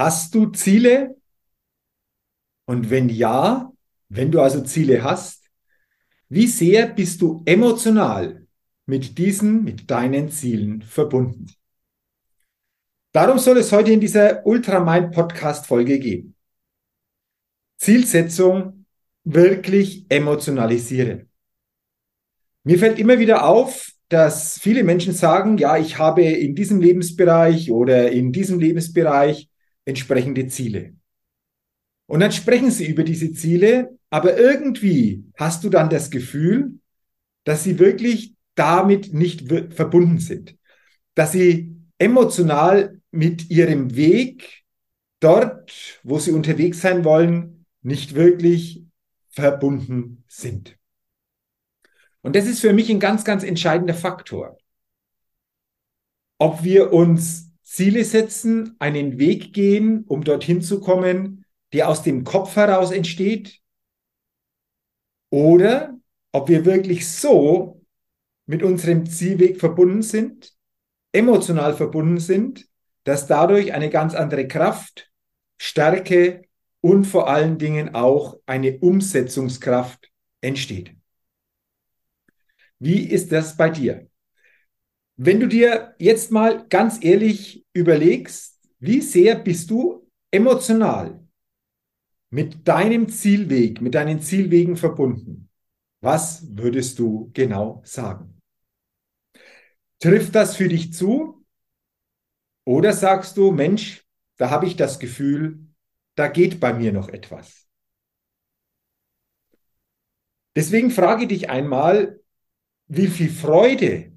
Hast du Ziele? Und wenn ja, wenn du also Ziele hast, wie sehr bist du emotional mit diesen, mit deinen Zielen verbunden? Darum soll es heute in dieser Ultramind Podcast Folge gehen. Zielsetzung wirklich emotionalisieren. Mir fällt immer wieder auf, dass viele Menschen sagen, ja, ich habe in diesem Lebensbereich oder in diesem Lebensbereich entsprechende Ziele. Und dann sprechen sie über diese Ziele, aber irgendwie hast du dann das Gefühl, dass sie wirklich damit nicht verbunden sind, dass sie emotional mit ihrem Weg dort, wo sie unterwegs sein wollen, nicht wirklich verbunden sind. Und das ist für mich ein ganz, ganz entscheidender Faktor. Ob wir uns Ziele setzen, einen Weg gehen, um dorthin zu kommen, der aus dem Kopf heraus entsteht, oder ob wir wirklich so mit unserem Zielweg verbunden sind, emotional verbunden sind, dass dadurch eine ganz andere Kraft, Stärke und vor allen Dingen auch eine Umsetzungskraft entsteht. Wie ist das bei dir? Wenn du dir jetzt mal ganz ehrlich überlegst, wie sehr bist du emotional mit deinem Zielweg, mit deinen Zielwegen verbunden? Was würdest du genau sagen? Trifft das für dich zu? Oder sagst du, Mensch, da habe ich das Gefühl, da geht bei mir noch etwas. Deswegen frage dich einmal, wie viel Freude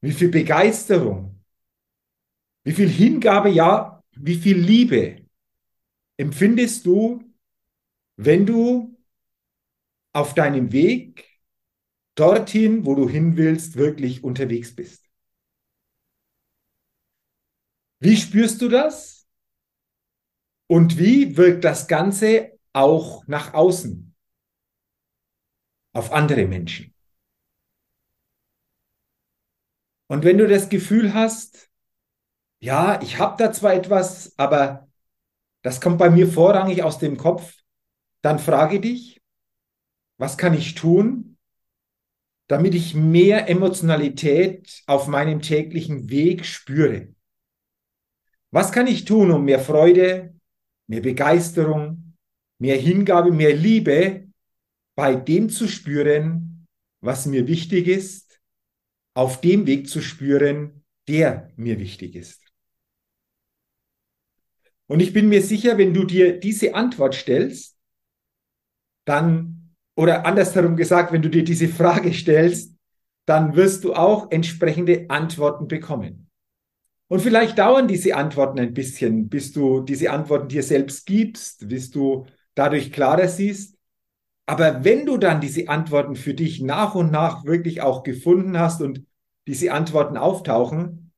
wie viel Begeisterung, wie viel Hingabe, ja, wie viel Liebe empfindest du, wenn du auf deinem Weg dorthin, wo du hin willst, wirklich unterwegs bist. Wie spürst du das? Und wie wirkt das Ganze auch nach außen auf andere Menschen? Und wenn du das Gefühl hast, ja, ich habe da zwar etwas, aber das kommt bei mir vorrangig aus dem Kopf, dann frage dich, was kann ich tun, damit ich mehr Emotionalität auf meinem täglichen Weg spüre? Was kann ich tun, um mehr Freude, mehr Begeisterung, mehr Hingabe, mehr Liebe bei dem zu spüren, was mir wichtig ist auf dem Weg zu spüren, der mir wichtig ist. Und ich bin mir sicher, wenn du dir diese Antwort stellst, dann, oder andersherum gesagt, wenn du dir diese Frage stellst, dann wirst du auch entsprechende Antworten bekommen. Und vielleicht dauern diese Antworten ein bisschen, bis du diese Antworten dir selbst gibst, bis du dadurch klarer siehst. Aber wenn du dann diese Antworten für dich nach und nach wirklich auch gefunden hast und diese Antworten auftauchen,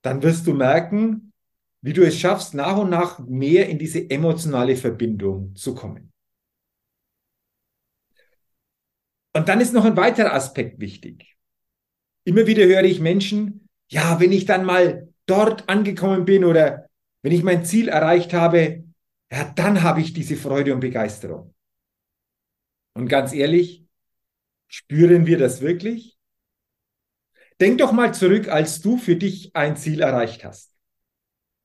dann wirst du merken, wie du es schaffst, nach und nach mehr in diese emotionale Verbindung zu kommen. Und dann ist noch ein weiterer Aspekt wichtig. Immer wieder höre ich Menschen, ja, wenn ich dann mal dort angekommen bin oder wenn ich mein Ziel erreicht habe, ja, dann habe ich diese Freude und Begeisterung. Und ganz ehrlich, spüren wir das wirklich? Denk doch mal zurück, als du für dich ein Ziel erreicht hast.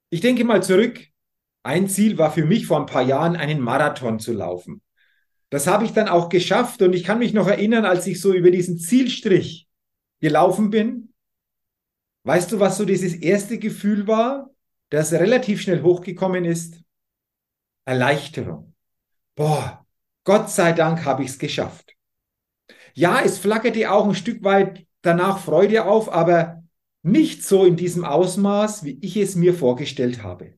Ich denke mal zurück. Ein Ziel war für mich vor ein paar Jahren, einen Marathon zu laufen. Das habe ich dann auch geschafft und ich kann mich noch erinnern, als ich so über diesen Zielstrich gelaufen bin. Weißt du, was so dieses erste Gefühl war, das relativ schnell hochgekommen ist? Erleichterung. Boah, Gott sei Dank habe ich es geschafft. Ja, es flackerte auch ein Stück weit danach Freude auf, aber nicht so in diesem Ausmaß, wie ich es mir vorgestellt habe.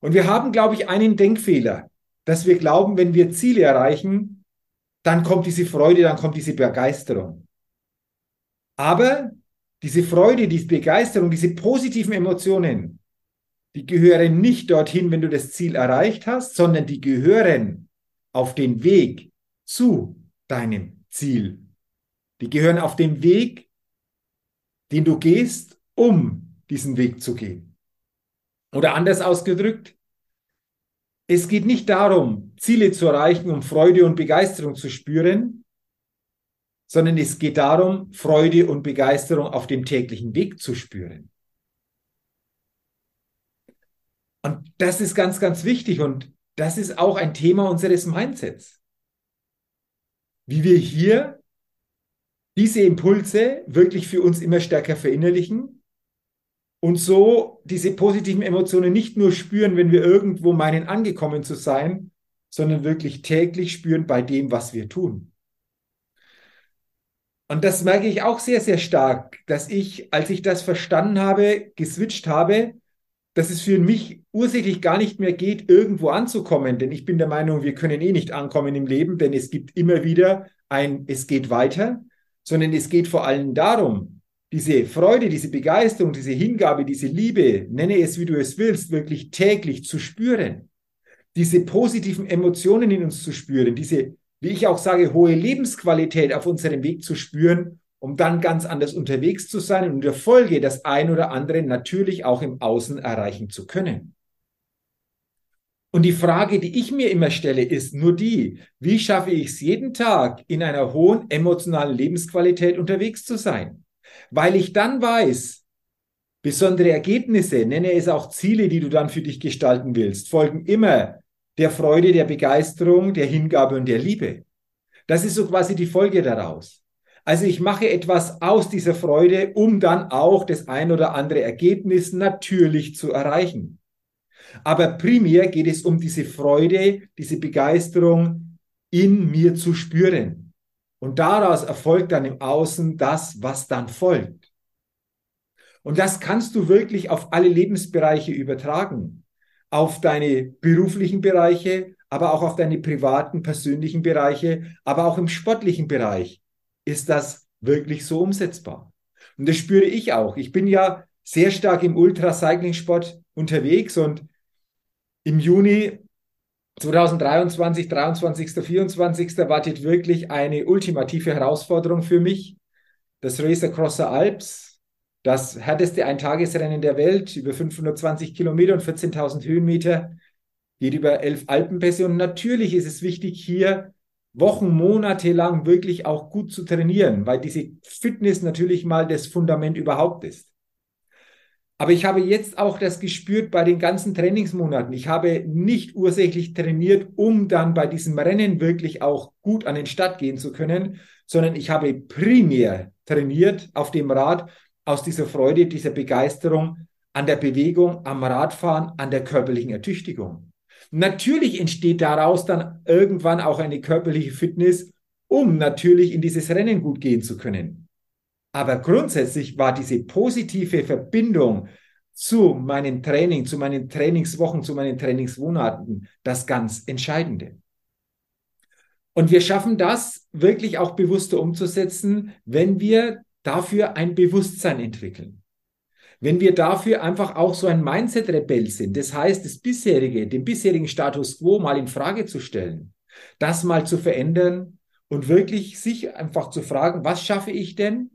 Und wir haben, glaube ich, einen Denkfehler, dass wir glauben, wenn wir Ziele erreichen, dann kommt diese Freude, dann kommt diese Begeisterung. Aber diese Freude, diese Begeisterung, diese positiven Emotionen, die gehören nicht dorthin, wenn du das Ziel erreicht hast, sondern die gehören auf den Weg zu deinem Ziel. Die gehören auf den Weg, den du gehst, um diesen Weg zu gehen. Oder anders ausgedrückt, es geht nicht darum, Ziele zu erreichen, um Freude und Begeisterung zu spüren, sondern es geht darum, Freude und Begeisterung auf dem täglichen Weg zu spüren. Und das ist ganz, ganz wichtig und das ist auch ein Thema unseres Mindsets. Wie wir hier diese Impulse wirklich für uns immer stärker verinnerlichen und so diese positiven Emotionen nicht nur spüren, wenn wir irgendwo meinen, angekommen zu sein, sondern wirklich täglich spüren bei dem, was wir tun. Und das merke ich auch sehr, sehr stark, dass ich, als ich das verstanden habe, geswitcht habe, dass es für mich ursächlich gar nicht mehr geht, irgendwo anzukommen. Denn ich bin der Meinung, wir können eh nicht ankommen im Leben, denn es gibt immer wieder ein, es geht weiter sondern es geht vor allem darum, diese Freude, diese Begeisterung, diese Hingabe, diese Liebe, nenne es wie du es willst, wirklich täglich zu spüren. Diese positiven Emotionen in uns zu spüren, diese, wie ich auch sage, hohe Lebensqualität auf unserem Weg zu spüren, um dann ganz anders unterwegs zu sein und in der Folge das ein oder andere natürlich auch im Außen erreichen zu können. Und die Frage, die ich mir immer stelle, ist nur die, wie schaffe ich es jeden Tag in einer hohen emotionalen Lebensqualität unterwegs zu sein? Weil ich dann weiß, besondere Ergebnisse, nenne es auch Ziele, die du dann für dich gestalten willst, folgen immer der Freude, der Begeisterung, der Hingabe und der Liebe. Das ist so quasi die Folge daraus. Also ich mache etwas aus dieser Freude, um dann auch das ein oder andere Ergebnis natürlich zu erreichen. Aber primär geht es um diese Freude, diese Begeisterung in mir zu spüren. Und daraus erfolgt dann im Außen das, was dann folgt. Und das kannst du wirklich auf alle Lebensbereiche übertragen. Auf deine beruflichen Bereiche, aber auch auf deine privaten, persönlichen Bereiche, aber auch im sportlichen Bereich ist das wirklich so umsetzbar. Und das spüre ich auch. Ich bin ja sehr stark im Ultracycling-Sport unterwegs und im Juni 2023, 23., 24. wartet wirklich eine ultimative Herausforderung für mich. Das Race Across the Alps, das härteste Eintagesrennen der Welt, über 520 Kilometer und 14.000 Höhenmeter, geht über elf Alpenpässe. Und natürlich ist es wichtig, hier Wochen, Monate lang wirklich auch gut zu trainieren, weil diese Fitness natürlich mal das Fundament überhaupt ist. Aber ich habe jetzt auch das gespürt bei den ganzen Trainingsmonaten. Ich habe nicht ursächlich trainiert, um dann bei diesem Rennen wirklich auch gut an den Start gehen zu können, sondern ich habe primär trainiert auf dem Rad aus dieser Freude, dieser Begeisterung an der Bewegung, am Radfahren, an der körperlichen Ertüchtigung. Natürlich entsteht daraus dann irgendwann auch eine körperliche Fitness, um natürlich in dieses Rennen gut gehen zu können. Aber grundsätzlich war diese positive Verbindung zu meinem Training, zu meinen Trainingswochen, zu meinen Trainingsmonaten das ganz Entscheidende. Und wir schaffen das wirklich auch bewusster umzusetzen, wenn wir dafür ein Bewusstsein entwickeln. Wenn wir dafür einfach auch so ein Mindset-Rebell sind. Das heißt, das bisherige, den bisherigen Status quo mal in Frage zu stellen, das mal zu verändern und wirklich sich einfach zu fragen, was schaffe ich denn?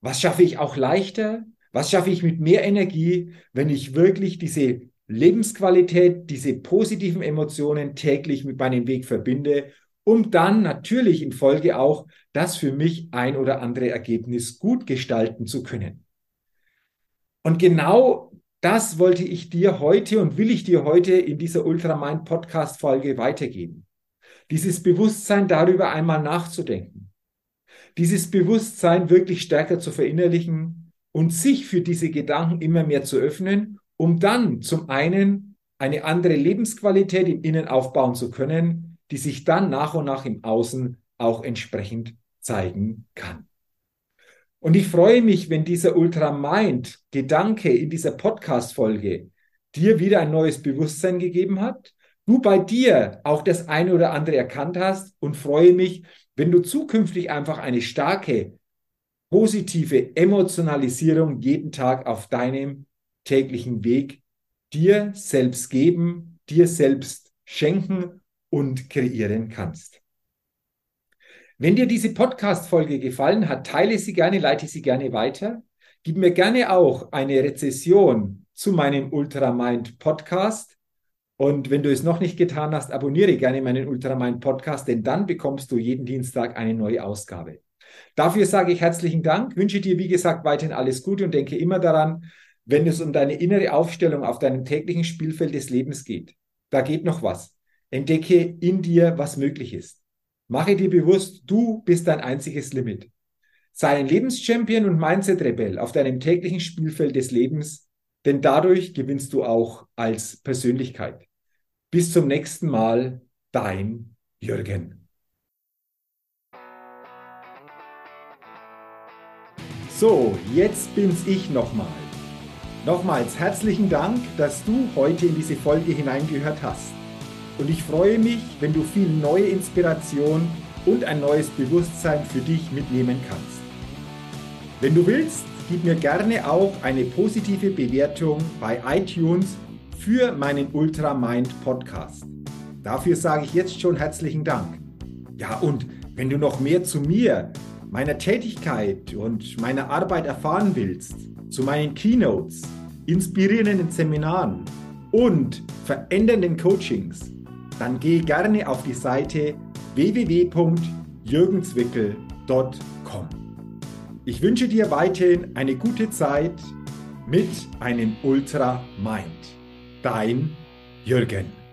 Was schaffe ich auch leichter? Was schaffe ich mit mehr Energie, wenn ich wirklich diese Lebensqualität, diese positiven Emotionen täglich mit meinem Weg verbinde, um dann natürlich in Folge auch das für mich ein oder andere Ergebnis gut gestalten zu können. Und genau das wollte ich dir heute und will ich dir heute in dieser Ultramind Podcast Folge weitergeben. Dieses Bewusstsein darüber einmal nachzudenken. Dieses Bewusstsein wirklich stärker zu verinnerlichen, und sich für diese Gedanken immer mehr zu öffnen, um dann zum einen eine andere Lebensqualität im Innen aufbauen zu können, die sich dann nach und nach im Außen auch entsprechend zeigen kann. Und ich freue mich, wenn dieser Ultramind-Gedanke in dieser Podcast-Folge dir wieder ein neues Bewusstsein gegeben hat, du bei dir auch das eine oder andere erkannt hast und freue mich, wenn du zukünftig einfach eine starke positive Emotionalisierung jeden Tag auf deinem täglichen Weg dir selbst geben, dir selbst schenken und kreieren kannst. Wenn dir diese Podcast-Folge gefallen hat, teile sie gerne, leite sie gerne weiter. Gib mir gerne auch eine Rezession zu meinem Ultramind Podcast. Und wenn du es noch nicht getan hast, abonniere gerne meinen Ultramind Podcast, denn dann bekommst du jeden Dienstag eine neue Ausgabe. Dafür sage ich herzlichen Dank, wünsche dir, wie gesagt, weiterhin alles Gute und denke immer daran, wenn es um deine innere Aufstellung auf deinem täglichen Spielfeld des Lebens geht. Da geht noch was. Entdecke in dir, was möglich ist. Mache dir bewusst, du bist dein einziges Limit. Sei ein Lebenschampion und Mindset-Rebell auf deinem täglichen Spielfeld des Lebens, denn dadurch gewinnst du auch als Persönlichkeit. Bis zum nächsten Mal, dein Jürgen. So, jetzt bin's ich nochmal. Nochmals herzlichen Dank, dass du heute in diese Folge hineingehört hast. Und ich freue mich, wenn du viel neue Inspiration und ein neues Bewusstsein für dich mitnehmen kannst. Wenn du willst, gib mir gerne auch eine positive Bewertung bei iTunes für meinen Ultramind Podcast. Dafür sage ich jetzt schon herzlichen Dank. Ja, und wenn du noch mehr zu mir meiner Tätigkeit und meiner Arbeit erfahren willst, zu meinen Keynotes, inspirierenden Seminaren und verändernden Coachings, dann geh gerne auf die Seite www.jürgenswickel.com. Ich wünsche dir weiterhin eine gute Zeit mit einem Ultra Mind. Dein Jürgen.